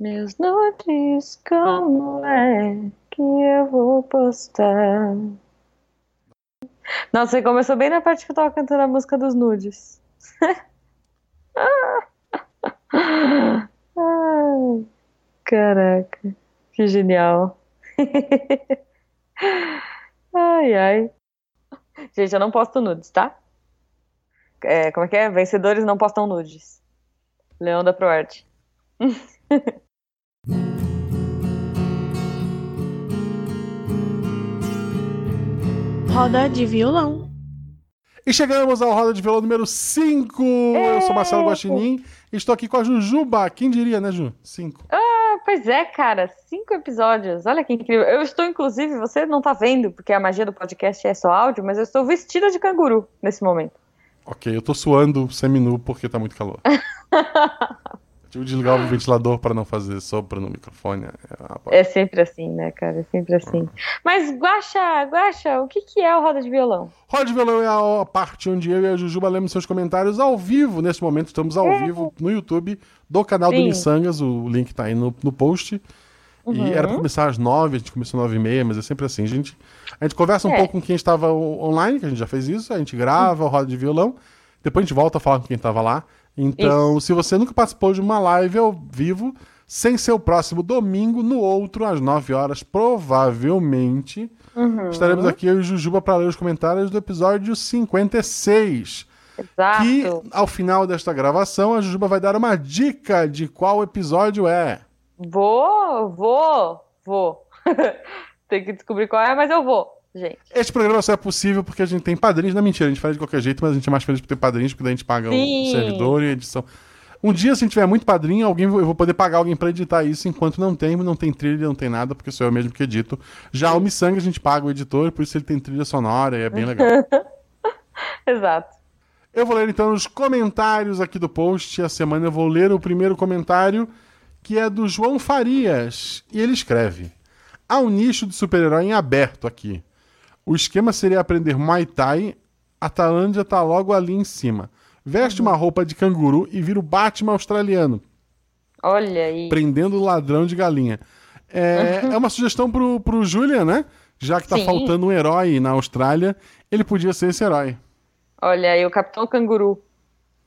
Meus nudes, como é que eu vou postar? Nossa, você começou bem na parte que eu tava cantando a música dos nudes. Ai, caraca, que genial. Ai, ai. Gente, eu não posto nudes, tá? É, como é que é? Vencedores não postam nudes. Leão da Proarte. Roda de violão. E chegamos ao Roda de Violão número 5. Eu sou Marcelo Guaxinim e estou aqui com a Jujuba. Quem diria, né, Ju? 5. Ah, pois é, cara. Cinco episódios. Olha que incrível. Eu estou, inclusive, você não tá vendo, porque a magia do podcast é só áudio, mas eu estou vestida de canguru nesse momento. Ok, eu tô suando seminu porque tá muito calor. Tive que desligar o ventilador para não fazer sopro no microfone. É sempre assim, né, cara? É sempre assim. Mas, Guaxa, Guaxa, o que, que é o Roda de Violão? Roda de Violão é a parte onde eu e a Jujuba lemos seus comentários ao vivo. Nesse momento, estamos ao É. vivo no YouTube do canal do Sim. Missangas. O link tá aí no, no post. Uhum. E era pra começar às nove, a gente começou às nove e meia, mas é sempre assim. A gente, a gente conversa um É. pouco com quem estava online, que a gente já fez isso. A gente grava o Roda de Violão. Depois a gente volta a falar com quem estava lá. Então, se você nunca participou de uma live ao vivo, sem ser o próximo domingo, no outro, às 9 horas, provavelmente, Uhum. estaremos aqui eu e Jujuba para ler os comentários do episódio 56. Exato. Que, ao final desta gravação, a Jujuba vai dar uma dica de qual episódio é. Vou, vou, vou. Tem que descobrir qual é, mas eu vou, gente. Este programa só é possível porque a gente tem padrinhos. Não, mentira, a gente faz de qualquer jeito, mas a gente é mais feliz por ter padrinhos, porque daí a gente paga Sim. o servidor e a edição. Um dia, se a gente tiver muito padrinho, alguém, eu vou poder pagar alguém pra editar isso, enquanto não tem, não tem trilha, não tem nada, porque sou eu mesmo que edito. Já o Missanga a gente paga o editor, por isso ele tem trilha sonora e é bem legal. Exato. Eu vou ler então os comentários aqui do post. A semana eu vou ler o primeiro comentário, que é do João Farias. E ele escreve: Há um nicho de super-herói em aberto aqui. O esquema seria aprender Muay Thai. A Tailândia tá logo ali em cima. Veste uma roupa de canguru e vira o Batman australiano, Olha aí. prendendo o ladrão de galinha. É, é uma sugestão pro, pro Julian, né? Já que tá Sim. faltando um herói na Austrália, ele podia ser esse herói. Olha aí, o Capitão Canguru.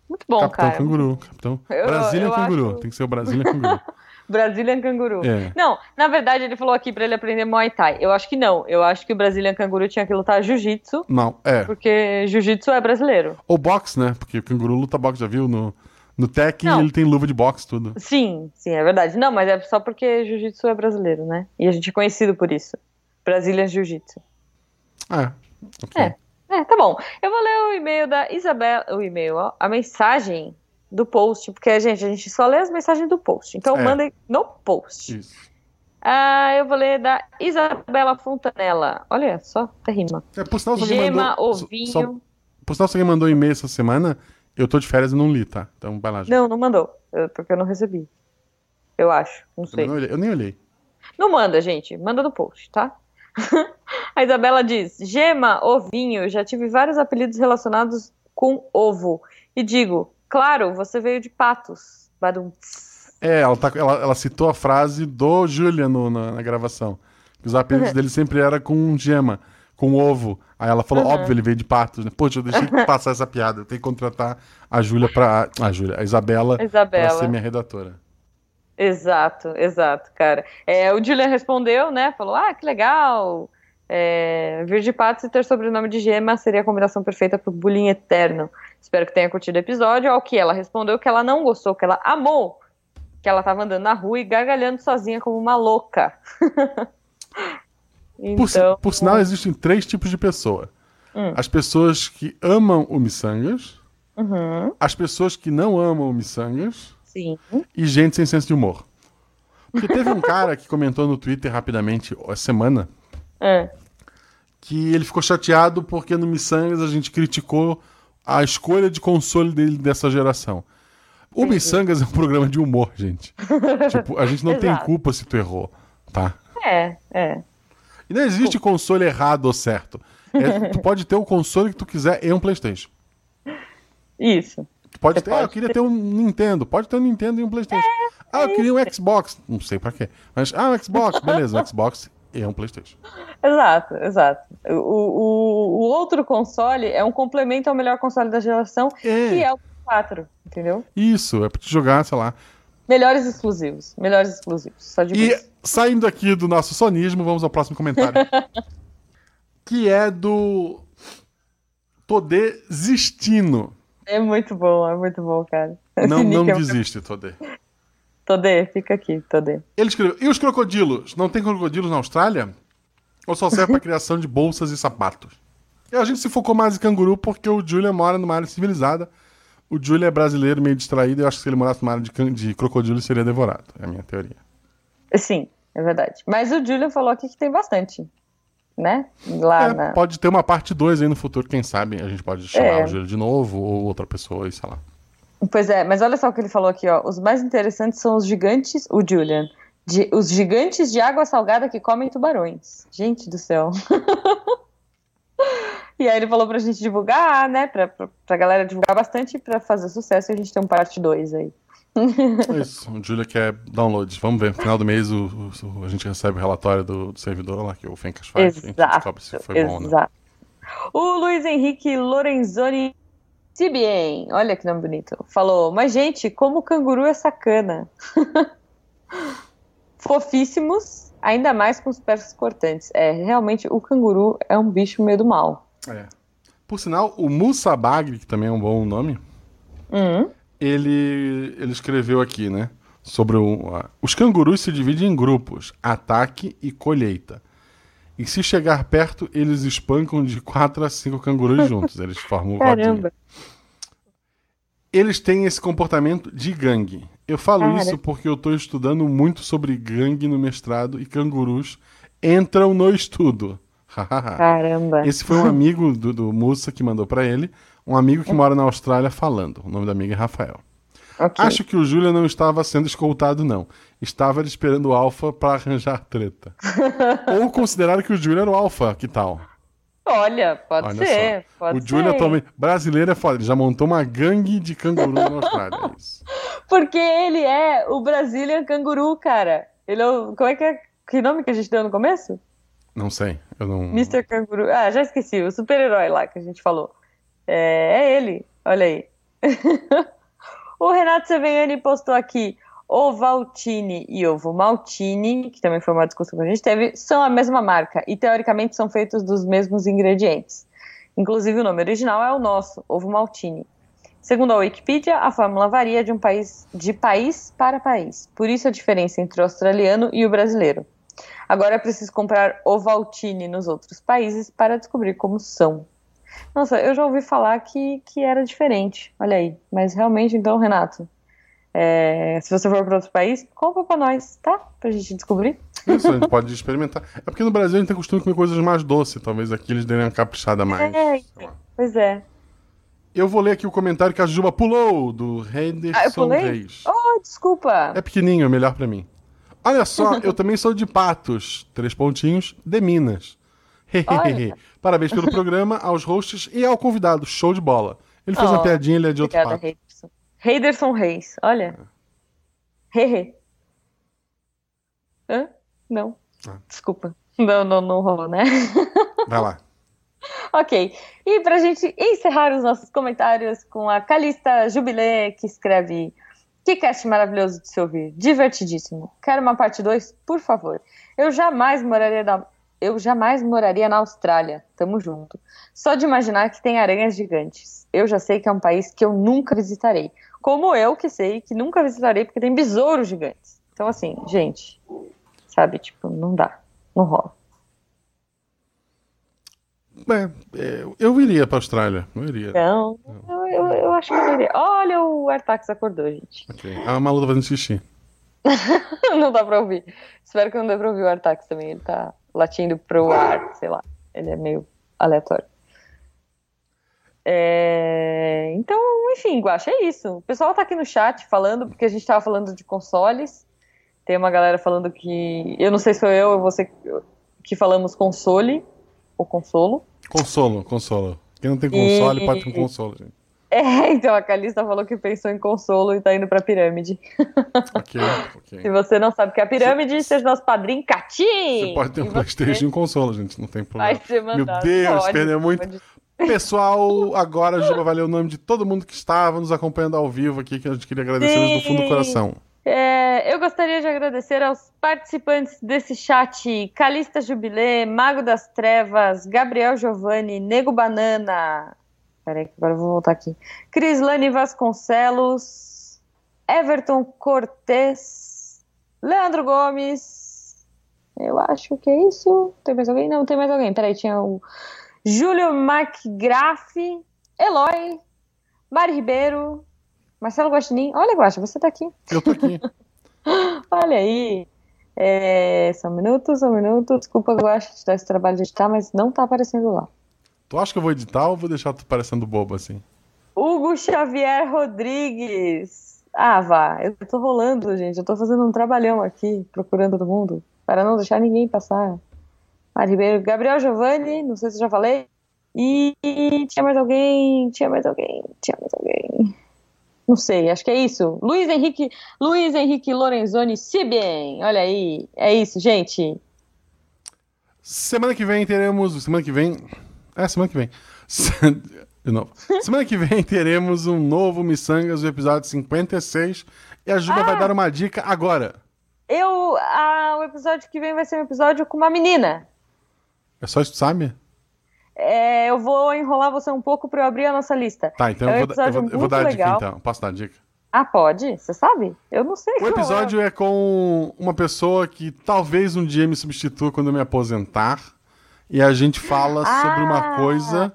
Muito bom, Capitão cara. Canguru. Capitão... Eu- Brasília eu Canguru. acho- Tem que ser o Brasília Canguru. Brazilian Canguru. É. Não, na verdade ele falou aqui pra ele aprender Muay Thai. Eu acho que não. Eu acho que o Brazilian Canguru tinha que lutar Jiu-Jitsu, Não, é. porque Jiu-Jitsu é brasileiro. Ou boxe, né? Porque o canguru luta boxe, já viu? No, no Tekken Não. ele tem luva de boxe, tudo. Sim, sim, é verdade. Não, mas é só porque Jiu-Jitsu é brasileiro, né? E a gente é conhecido por isso. Brazilian Jiu-Jitsu. É. ok. É. É, tá bom. Eu vou ler o e-mail da Isabela. O e-mail, ó. A mensagem do post, porque, gente, a gente só lê as mensagens do post. Então É. mandem no post. Isso. Ah, eu vou ler da Isabela Fontanella. Olha só, até rima. É, por sinal, Gema, mandou, ovinho. só- por sinal, se alguém mandou um e-mail essa semana, eu tô de férias e não li, tá? Então vai lá. Ju. Não, não mandou. eu- Porque eu não recebi. Eu acho. Não eu, sei. não olhei, eu nem olhei. Não manda, gente. Manda no post, tá? A Isabela diz: Gema, ovinho, já tive vários apelidos relacionados com ovo. E digo, claro, você veio de patos. Badum. É, ela, tá, ela, ela citou a frase do Julian no- na, na gravação. Que os apelidos Uhum. dele sempre era com gema, com ovo. Aí ela falou, Uhum. óbvio, ele veio de patos, né? Poxa, eu deixei de passar essa piada. Eu tenho que contratar a Júlia pra. A Júlia, a Isabela, pra Isabela. ser minha redatora. Exato, exato, cara. É, o Julian respondeu, né? Falou: ah, que legal. É, vir de patos e ter sobrenome de gema seria a combinação perfeita pro bullying eterno. Espero que tenha curtido o episódio. Ao que ela respondeu que ela não gostou, que ela amou. Que ela tava andando na rua e gargalhando sozinha como uma louca. Por, então, por sinal, existem três tipos de pessoa: Hum. as pessoas que amam o Missangas, uhum, as pessoas que não amam o Missangas sim. e gente sem senso de humor. Porque teve um cara que comentou no Twitter rapidamente essa semana É. que ele ficou chateado porque no Missangas a gente criticou a escolha de console dele dessa geração. O Missangas é um programa de humor, gente. tipo, a gente não tem culpa se tu errou, tá? É, é. E não existe console errado ou certo. É, tu pode ter o console que tu quiser e um PlayStation. Isso. Tu pode Você ter, ah, eu pode queria ter um Nintendo. Pode ter um Nintendo e um PlayStation. Ah, eu queria um Xbox. Não sei pra quê. Mas, ah, um Xbox. Beleza, um Xbox e um PlayStation. Exato, exato. O, o, o outro console é um complemento ao melhor console da geração, É. que é o 4, entendeu? Isso, é pra te jogar, sei lá. Melhores exclusivos. Melhores exclusivos. Só de E saindo aqui do nosso sonismo, vamos ao próximo comentário. que é do Todê Zistino. É muito bom, é muito bom, cara. Não, não é- desiste, Todê. Todê, fica aqui, Todê. Ele escreveu: E os crocodilos? Não tem crocodilos na Austrália? Ou só serve pra criação de bolsas e sapatos? E a gente se focou mais em canguru porque o Julian mora numa área civilizada. O Julian é brasileiro, meio distraído, e eu acho que se ele morasse numa área de, de crocodilo, ele seria devorado. É a minha teoria. Sim, é verdade. Mas o Julian falou aqui que tem bastante, né? Lá É, na... Pode ter uma parte 2 aí no futuro, quem sabe a gente pode chamar É. o Júlio de novo, ou outra pessoa, e sei lá. Pois é, mas olha só o que ele falou aqui, ó. Os mais interessantes são os gigantes, o Julian. de- os gigantes de água salgada que comem tubarões. Gente do céu. e aí ele falou pra gente divulgar, né? Pra, pra, pra galera divulgar bastante pra fazer sucesso e a gente tem um parte 2 aí. É isso, o Júlio quer downloads. Vamos ver, no final do mês o, o- a gente recebe o relatório do, do servidor lá, que o Fencas faz, e a gente Exato. descobre se foi bom ou não. Exato. O Luiz Henrique Lorenzoni Sibien, olha que nome bonito, falou: Mas, gente, como o canguru é sacana. Fofíssimos, ainda mais com os pés cortantes. É, realmente, o canguru é um bicho meio do mal. É. Por sinal, o Musa Bagri, que também é um bom nome, Hum, ele, ele escreveu aqui, né? Sobre o, os cangurus se dividem em grupos, ataque e colheita. E se chegar perto, eles espancam de 4 a 5 cangurus juntos. Eles formam um caramba. Eles têm esse comportamento de gangue. Eu falo Cara. isso porque eu estou estudando muito sobre gangue no mestrado e cangurus entram no estudo. Caramba. Esse foi um amigo do, do Mussa que mandou pra ele, um amigo que mora na Austrália falando. O nome do amigo é Rafael. Ok. Acho que o Júlia não estava sendo escoltado, não. Estava esperando o Alpha pra arranjar treta. Ou consideraram que o Júlia era o Alpha, que tal? Olha, pode Olha ser. Pode o. Júlia atualmente. Brasileiro é foda. Ele já montou uma gangue de canguru na Austrália. É. Porque ele é o Brazilian Canguru, cara. Ele é o. Como é que é? Que nome que a gente deu no começo? Não sei. Eu não. Mr. Canguru. Ah, já esqueci. O super-herói lá que a gente falou. É, é ele. Olha aí. o Renato Seveniani postou aqui. Ovaltine e Ovo Maltine, que também foi uma discussão que a gente teve, são a mesma marca e teoricamente são feitos dos mesmos ingredientes. Inclusive o nome original é o nosso, Ovo Maltine. Segundo a Wikipedia, a fórmula varia de um país de país para país. Por isso a diferença entre o australiano e o brasileiro. Agora é preciso comprar Ovaltine nos outros países para descobrir como são. Nossa, eu já ouvi falar que, que era diferente. Olha aí. Mas realmente, então, Renato, é, se você for para outro país, compra para nós, tá? Pra gente descobrir. Isso, a gente pode experimentar. É porque no Brasil a gente tem costume de comer coisas mais doces. Talvez aqui eles derem uma caprichada a mais. É, pois é. Eu vou ler aqui o comentário que a Juba pulou, do Ah, eu Henderson pulei? Reis. Oh, desculpa. É pequenininho, é melhor pra mim. Olha só, eu também sou de Patos, três pontinhos, de Minas. Parabéns pelo programa, aos hosts e ao convidado. Show de bola. Ele fez Oh, uma piadinha, ele é de outro Obrigada, pato. Heiderson. Heiderson Reis, olha. Hehe. Hã? Não. Ah. Desculpa. Não, não, não rolou, né? Vai lá. ok. E pra gente encerrar os nossos comentários com a Calista Jubilé, que escreve Que cast maravilhoso de se ouvir. Divertidíssimo. Quero uma parte 2, por favor. Eu jamais moraria na... Eu jamais moraria na Austrália. Tamo junto. Só de imaginar que tem aranhas gigantes. Eu já sei que é um país que eu nunca visitarei. Como eu que sei que nunca visitarei porque tem besouros gigantes. Então, assim, gente, sabe, tipo, não dá. Não rola. É, é, eu iria pra Austrália. Eu iria. Não, eu, eu, eu acho que eu iria. Olha, o Artax acordou, gente. Ok. A Malu tá fazendo xixi. não dá pra ouvir. Espero que não dê pra ouvir o Artax também. Ele tá latindo pro ar, sei lá. Ele é meio aleatório. É, Então, enfim, Guaxa, é isso. O pessoal tá aqui no chat falando, porque a gente tava falando de consoles. Tem uma galera falando que. Eu não sei se sou eu ou você que falamos console ou consolo. Consolo, consolo. Quem não tem console E- pode ter um consolo, gente. É, então a Calista falou que pensou em consolo e tá indo pra pirâmide. Ok, ok. Se você não sabe o que é a pirâmide, seja nosso padrinho Catim! Você pode ter um Playstation e um console, gente, não tem Vai problema. ser Meu mandado. Deus, Pode, perdeu muito. pode. Pessoal, agora a Juba vai ler o nome de todo mundo que estava nos acompanhando ao vivo aqui, que a gente queria agradecer do fundo do coração. É, eu gostaria de agradecer aos participantes desse chat: Calista Jubilê, Mago das Trevas, Gabriel Giovanni, Nego Banana. Peraí, agora eu vou voltar aqui. Crislane Vasconcelos, Everton Cortez, Leandro Gomes. Eu acho que é isso. Tem mais alguém? Não, tem mais alguém. Peraí, tinha o Júlio McGraff, Eloy, Mari Ribeiro, Marcelo Guaxinim. Olha, Guaxa, você tá aqui. Eu tô aqui. Olha aí. É, só um minuto, só um minuto. Desculpa, Guaxa, te dar esse trabalho de editar, mas não tá aparecendo lá. Tu acha que eu vou editar ou vou deixar tu parecendo bobo assim? Hugo Xavier Rodrigues. Ah, vá. Eu tô rolando, gente. Eu tô fazendo um trabalhão aqui, procurando todo mundo, para não deixar ninguém passar. Mari Ribeiro, Gabriel Giovanni, não sei se eu já falei. E tinha mais alguém, tinha mais alguém, tinha mais alguém. Não sei, acho que é isso. Luiz Henrique, Luiz Henrique Lorenzoni Sibien. Olha aí. É isso, gente. Semana que vem teremos. Semana que vem. É, semana que vem. De novo. Semana que vem teremos um novo Missangas, o episódio 56. E a Juba vai dar uma dica agora. Eu, ah, o episódio que vem vai ser um episódio com uma menina. É só isso sabe? É, eu vou enrolar você um pouco para eu abrir a nossa lista. Tá, então É um eu, vou, dar- eu, episódio vou, eu vou dar a dica então. Posso dar a dica? Ah, pode? Você sabe? Eu não sei. O qual é. episódio é com uma pessoa que talvez um dia me substitua quando eu me aposentar. E a gente fala sobre uma Ah! coisa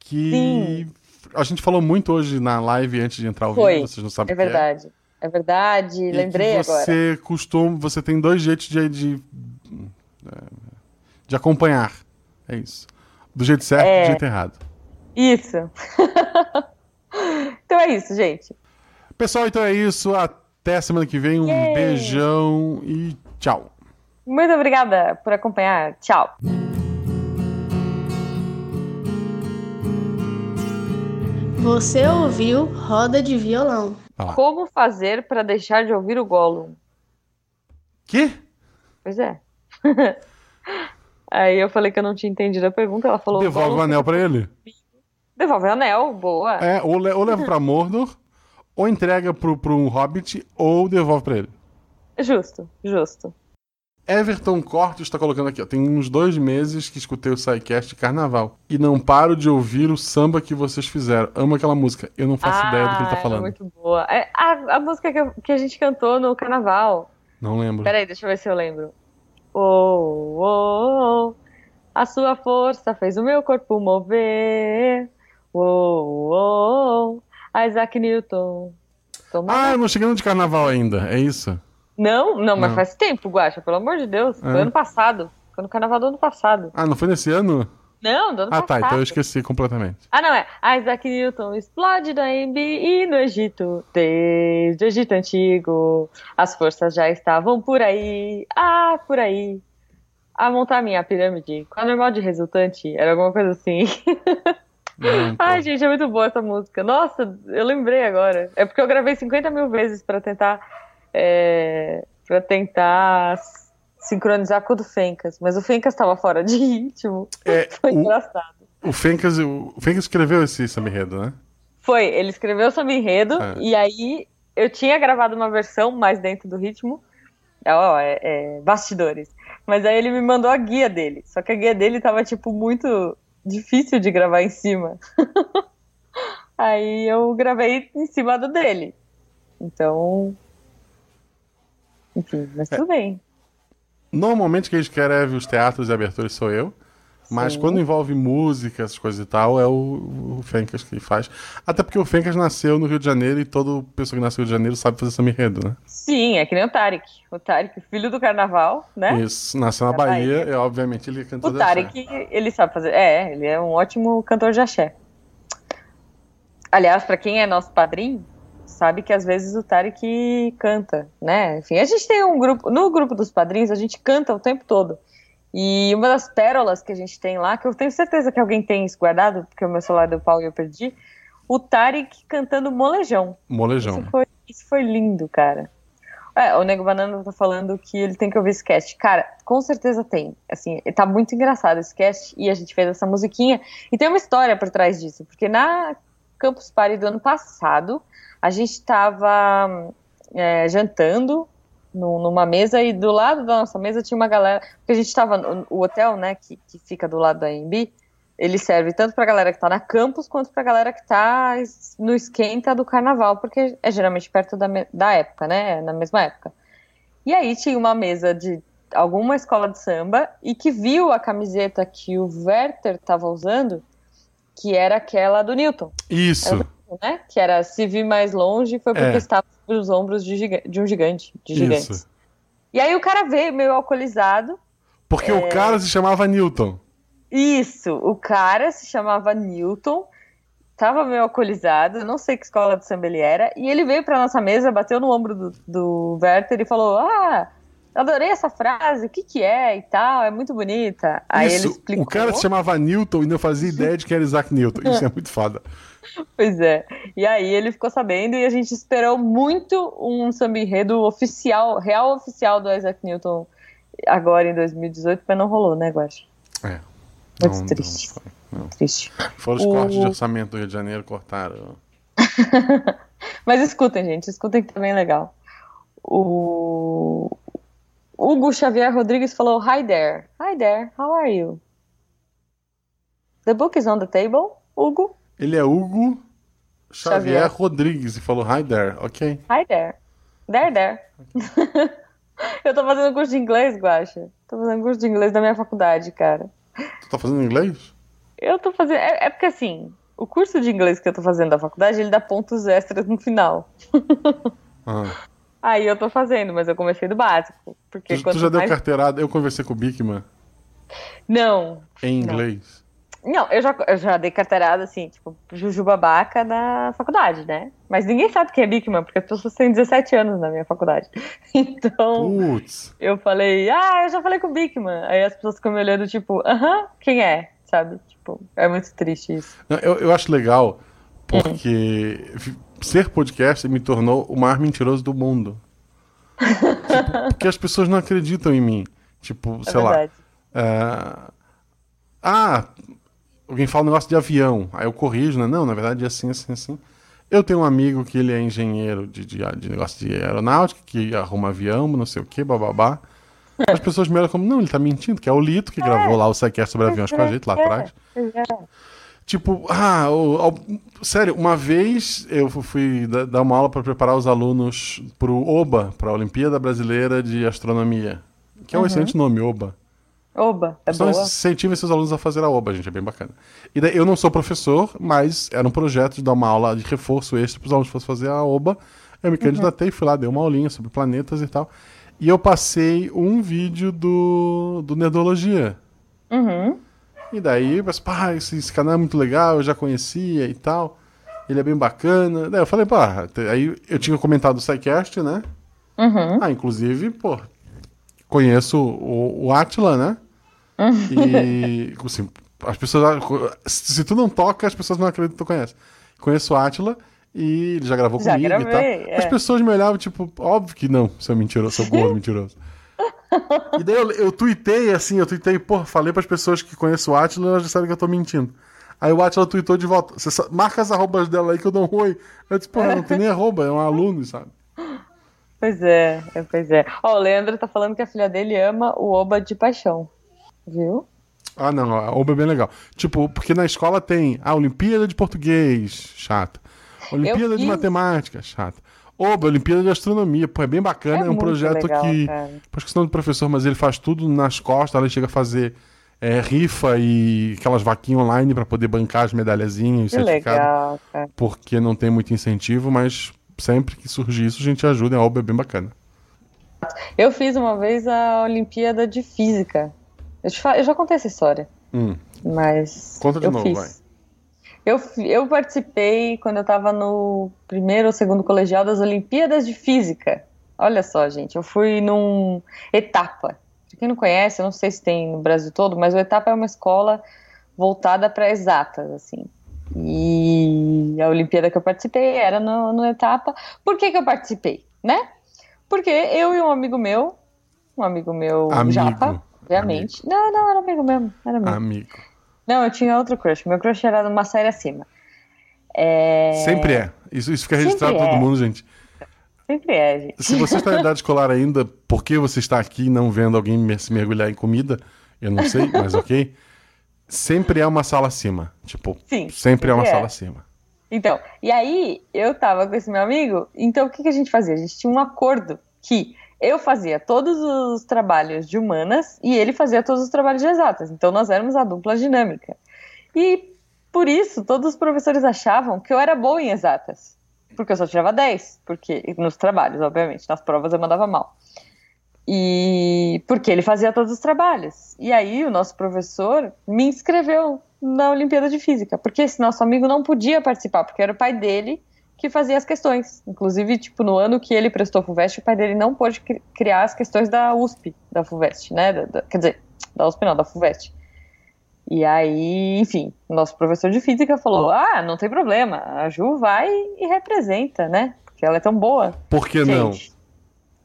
que Sim. a gente falou muito hoje na live antes de entrar ao Foi. vivo, vocês não sabem É o que é. verdade. É verdade, E lembrei que agora. você costuma, você tem dois jeitos de, de, de acompanhar. É isso. Do jeito certo e É. do jeito errado. Isso. então é isso, gente. Pessoal, então é isso. Até semana que vem. Um Yay! beijão e tchau. Muito obrigada por acompanhar. Tchau. Você ouviu Roda de Violão. Lá. Como fazer para deixar de ouvir o Gollum? Que? Pois é. Aí eu falei que eu não tinha entendido a pergunta, ela falou. Devolve o anel pra ele. Devolve o anel, boa. É, ou, le- ou leva pra Mordor, ou entrega pro, pro um hobbit, ou devolve pra ele. Justo, justo. Everton Cortes está colocando aqui, ó. Tem uns dois meses que escutei o SciCast de carnaval. E não paro de ouvir o samba que vocês fizeram. Amo aquela música. Eu não faço ideia do que ele tá Ah, falando. É muito boa. É, a, a música que, eu- que a gente cantou no carnaval. Não lembro. Peraí, deixa eu ver se eu lembro. Oh, oh, oh, a sua força fez o meu corpo mover. Oh, oh, oh, Isaac Newton. Toma- Ah, eu não cheguei no de carnaval ainda. É isso? Não, não, mas Não. faz tempo, Guaxa, pelo amor de Deus. Foi É. ano passado. Foi no carnaval do ano passado. Ah, não foi nesse ano? Não, do ano Ah, tá. passado. Então eu esqueci completamente. Ah, não, é. Isaac Newton explode da Embi e no Egito, desde o Egito Antigo. As forças já estavam por aí, ah, por aí. A montar minha pirâmide com a normal de resultante. Era alguma coisa assim. Não, pô. Ai, gente, é muito boa essa música. Nossa, eu lembrei agora. É porque eu gravei 50 mil vezes pra tentar. É, para tentar sincronizar com o do Fencas. Mas o Fencas tava fora de ritmo. É, Foi o, engraçado. o, Fencas, o Fencas escreveu esse samba enredo, né? Foi, ele escreveu sobre enredo É. e aí eu tinha gravado uma versão mais dentro do ritmo. É, Ó, é, é, bastidores. Mas aí ele me mandou a guia dele. Só que a guia dele tava, tipo, muito difícil de gravar em cima. aí eu gravei em cima do dele. Então. Enfim, mas tudo bem. Normalmente quem escreve os teatros e aberturas sou eu. Mas Sim. quando envolve música, essas coisas e tal, é o, o Fencas que faz. Até porque o Fencas nasceu no Rio de Janeiro e toda pessoa que nasceu no Rio de Janeiro sabe fazer samba enredo, né? Sim, é que nem o Tarek. O Tarek, filho do carnaval, né? Isso, nasceu na Da Bahia, Bahia. e obviamente ele é cantor O de axé. Tarek, ele sabe fazer. É, ele é um ótimo cantor de axé. Aliás, pra quem é nosso padrinho, sabe que às vezes o Tarek canta, né? Enfim, a gente tem um grupo. No grupo dos padrinhos, a gente canta o tempo todo. E uma das pérolas que a gente tem lá, que eu tenho certeza que alguém tem isso guardado, porque o meu celular deu pau e eu perdi. o Tarek cantando Molejão. Molejão. Isso foi, isso foi lindo, cara. É, o Nego Banana tá falando que ele tem que ouvir esse cast. Cara, com certeza tem. Assim, tá muito engraçado esse cast e a gente fez essa musiquinha. E tem uma história por trás disso, porque na Campus Party do ano passado, a gente tava é, jantando no, numa mesa e do lado da nossa mesa tinha uma galera. Porque a gente tava. no- O hotel, né, que, que fica do lado da AMB, ele serve tanto pra galera que tá na campus quanto pra galera que tá es- no esquenta do carnaval, porque é geralmente perto da, da época, né? Na mesma época. E aí tinha uma mesa de alguma escola de samba e que viu a camiseta que o Werther tava usando, que era aquela do Newton Isso. Né? Que era se vir mais longe foi porque É. estava sobre os ombros de, giga- de um gigante, de gigantes. Isso. E aí o cara veio meio alcoolizado. Porque É. o cara se chamava Newton. Isso, o cara se chamava Newton, tava meio alcoolizado, não sei que escola de samba ele era, e ele veio pra nossa mesa, bateu no ombro do, do Werther e falou: Ah, adorei essa frase, o que que é e tal, é muito bonita. Aí ele Isso. explicou. O cara se chamava Newton e não fazia ideia de que era Isaac Newton. Isso é muito foda. Pois é. E aí ele ficou sabendo e a gente esperou muito um samba enredo oficial, real oficial do Isaac Newton agora em 2018, mas não rolou, né, Guaxa? É. Muito Não- triste. não foi, não. Triste. Fora os O- cortes de orçamento do Rio de Janeiro, cortaram. Mas escutem, gente, escutem que tá bem legal. O Hugo Xavier Rodrigues falou: Hi there. Hi there, how are you? The book is on the table, Hugo. Ele é Hugo Xavier, Xavier. Rodrigues e falou Hi there, ok. Hi there. There, there. Eu tô fazendo curso de inglês, Guaxa. Tô fazendo curso de inglês da minha faculdade, cara. Tu tá fazendo inglês? Eu tô fazendo. É, é porque assim, o curso de inglês que eu tô fazendo da faculdade, ele dá pontos extras no final. Ah. Aí eu tô fazendo, mas eu comecei do básico. Porque Tu, tu já deu mais... carteirada? Eu conversei com o Bigman Não. em Não. inglês. Não, eu já, eu já dei carteirada, assim, tipo, jujubabaca na faculdade, né? Mas ninguém sabe quem é Bigman, porque as pessoas têm 17 anos na minha faculdade. Então, Putz. eu falei, ah, eu já falei com o Bigman. Aí as pessoas ficam me olhando, tipo, aham, quem é? Sabe? Tipo, é muito triste isso. Não, Eu, eu acho legal porque fi- ser podcast me tornou o maior mentiroso do mundo. Tipo, porque as pessoas não acreditam em mim. Tipo, É sei lá. verdade. é, Ah, alguém fala um negócio de avião. Aí eu corrijo, né? Não, na verdade é assim, assim, assim. Eu tenho um amigo que ele é engenheiro de, de, de negócio de aeronáutica, que arruma avião, não sei o que, bababá. As pessoas me olham como, não, ele tá mentindo, que é o Lito que gravou lá o Sequer sobre aviões com a gente lá É, atrás. é. Tipo, ah, o- o- sério, uma vez eu fui da- dar uma aula para preparar os alunos pro OBA, para a Olimpíada Brasileira de Astronomia, que é um excelente nome, OBA. Oba, é Então boa. incentiva seus alunos a fazer a OBA, gente, é bem bacana. E daí, eu não sou professor, mas era um projeto de dar uma aula de reforço extra para os alunos que fossem fazer a OBA. Eu me candidatei, fui lá, dei uma aulinha sobre planetas e tal. E eu passei um vídeo do, do Nerdologia. Uhum. E daí, mas, pá, esse, esse canal é muito legal, eu já conhecia e tal. Ele é bem bacana. Daí eu falei, pá, aí eu tinha comentado o SciCast, né? Uhum. Ah, inclusive, pô, conheço o, o Atila, né? E, assim, as pessoas. Se tu não toca, as pessoas não acreditam que tu conhece. Conheço o Atila e ele já gravou Já comigo e gravei, tal. é. As pessoas me olhavam, tipo, óbvio que não, seu mentiroso, seu gordo mentiroso. E daí eu, eu tuitei assim, eu tuitei, porra, falei pras pessoas que conhecem o Atila, elas já sabem que eu tô mentindo. Aí o Atila tweetou de volta. Marca as arrobas dela aí que eu dou um oi. Eu disse, porra, não tem nem arroba, é um aluno, sabe? Pois é, é, pois é. Ó, o Leandro tá falando que a filha dele ama o Oba de paixão. Viu? Ah, não, a OBA é bem legal. Tipo, porque na escola tem a Olimpíada de Português, chata. Olimpíada de fiz- Matemática, chata. OBA, Olimpíada de Astronomia, pô, é bem bacana, é, um muito projeto legal, que. cara. Acho que não do professor, mas ele faz tudo nas costas, ele chega a fazer é, rifa e aquelas vaquinhas online pra poder bancar as medalhazinhas e Que legal, cara. porque não tem muito incentivo, mas sempre que surgir isso, a gente ajuda, a OBA é bem bacana. Eu fiz uma vez a Olimpíada de Física. Eu, eu já contei essa história, Hum, mas. Conta de novo, fiz. vai. Eu, eu participei quando eu tava no primeiro ou segundo colegial das Olimpíadas de Física. Olha só, gente, eu fui num Etapa. Pra quem não conhece, eu não sei se tem no Brasil todo, mas o Etapa é uma escola voltada para exatas, assim. E a Olimpíada que eu participei era no, no etapa. Por que, que eu participei, né? Porque eu e um amigo meu, um amigo meu Amigo. japa, obviamente. Não, não, era amigo mesmo, era amigo. Amigo. Não, eu tinha outro crush. Meu crush era numa série acima. É... Sempre é. Isso, isso fica registrado Sempre pra todo é. mundo, gente. Sempre é, gente. Se você está em idade escolar ainda, por que você está aqui não vendo alguém se mergulhar em comida? Eu não sei, mas ok. Sempre é uma sala acima. Tipo, Sim, sempre é uma é. sala acima. Então, e aí eu tava com esse meu amigo, então o que, que a gente fazia? A gente tinha um acordo que eu fazia todos os trabalhos de humanas e ele fazia todos os trabalhos de exatas. Então nós éramos a dupla dinâmica. E por isso todos os professores achavam que eu era boa em exatas. Porque eu só tirava 10, porque nos trabalhos, obviamente, nas provas eu mandava mal. E porque ele fazia todos os trabalhos. E aí o nosso professor me inscreveu na Olimpíada de Física, porque esse nosso amigo não podia participar, porque era o pai dele que fazia as questões. Inclusive, tipo, no ano que ele prestou FUVEST, o pai dele não pôde cri- criar as questões da USP, da FUVEST, né? Da- da- quer dizer, da USP não, da FUVEST. E aí, enfim, nosso professor de física falou: ah, não tem problema, a Ju vai e representa, né? Porque ela é tão boa. Por que não? Gente,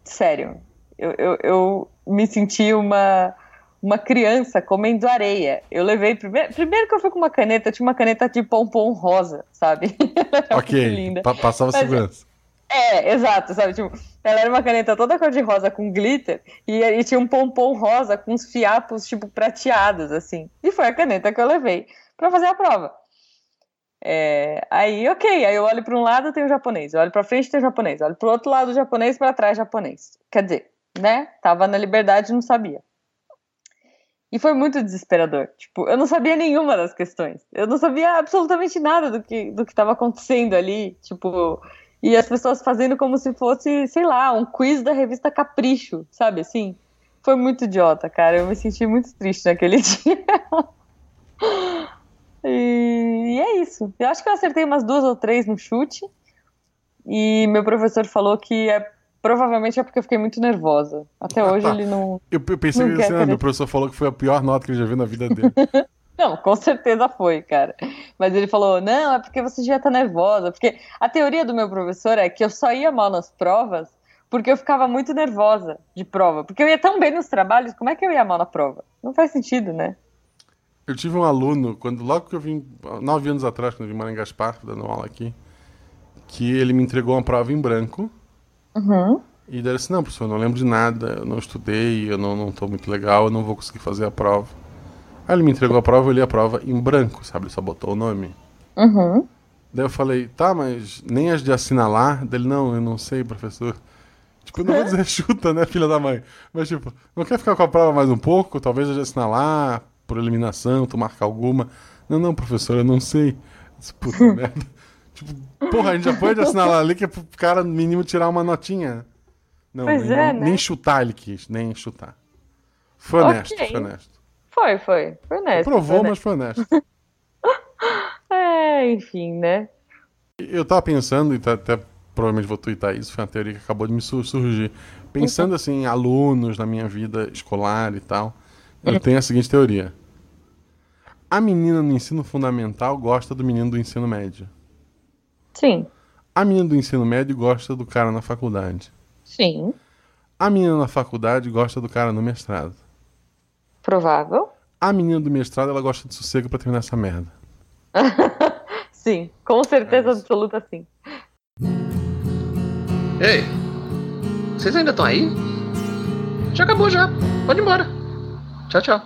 sério, eu, eu, eu me senti uma, uma criança comendo areia. Eu levei primeiro, primeiro que eu fui com uma caneta, tinha uma caneta de pompom rosa, sabe? Ok, linda. pa- passava Mas- segurança. É, exato, sabe? Tipo, ela era uma caneta toda cor de rosa com glitter e, e tinha um pompom rosa com uns fiapos, tipo, prateados, assim. E foi a caneta que eu levei pra fazer a prova. É, aí, ok, aí eu olho para um lado, tem o japonês, eu olho para frente, tem o japonês, eu olho pro outro lado, japonês, para trás, japonês. Quer dizer, né? Tava na liberdade não sabia. E foi muito desesperador. Tipo, eu não sabia nenhuma das questões. Eu não sabia absolutamente nada do que do que estava acontecendo ali. Tipo, e as pessoas fazendo como se fosse, sei lá, um quiz da revista Capricho, sabe assim? Foi muito idiota, cara. Eu me senti muito triste naquele dia. e, e é isso. Eu acho que eu acertei umas duas ou três no chute. E meu professor falou que é, provavelmente é porque eu fiquei muito nervosa. Até hoje ele não. Eu, eu pensei Não que assim, ah, professor falou que foi a pior nota que ele já viu na vida dele. Não, com certeza foi, cara. Mas ele falou: não, é porque você devia estar nervosa. Porque a teoria do meu professor é que eu só ia mal nas provas porque eu ficava muito nervosa de prova. Porque eu ia tão bem nos trabalhos, como é que eu ia mal na prova? Não faz sentido, né? Eu tive um aluno, quando logo que eu vim, nove anos atrás, quando eu vim morar em Gaspar, dando aula aqui, que ele me entregou uma prova em branco. Uhum. E daí ele disse, não, professor, eu não lembro de nada, eu não estudei, eu não, não tô muito legal, eu não vou conseguir fazer a prova. Aí ele me entregou a prova, eu li a prova em branco, sabe? Ele só botou o nome. Uhum. Daí eu falei, tá, mas nem as de assinalar? Dele, não, eu não sei, professor. Tipo, eu não vou dizer chuta, né, filha da mãe? Mas, tipo, não quer ficar com a prova mais um pouco? Talvez as de assinalar, por eliminação, tu marca alguma. Não, não, professor, eu não sei. Puta merda. Tipo, porra, a gente já pode assinalar ali que é pro cara, no mínimo, tirar uma notinha. Não, Pois nem, é, né? nem chutar ele quis, nem chutar. Foi honesto, Ok. foi honesto. Foi, foi. Foi honesto. Provou, foi mas foi honesto. É, enfim, né? Eu tava pensando, e tá- até provavelmente vou twittar isso, foi uma teoria que acabou de me sur- surgir. Pensando assim, em alunos na minha vida escolar e tal, eu tenho a seguinte teoria. A menina no ensino fundamental gosta do menino do ensino médio. Sim. A menina do ensino médio gosta do cara na faculdade. Sim. A menina na faculdade gosta do cara no mestrado. Provável. A menina do mestrado, ela gosta de sossego pra terminar essa merda. Sim. Com certeza É absoluta, sim. Ei, vocês ainda estão aí? Já acabou já. Pode ir embora. Tchau, tchau.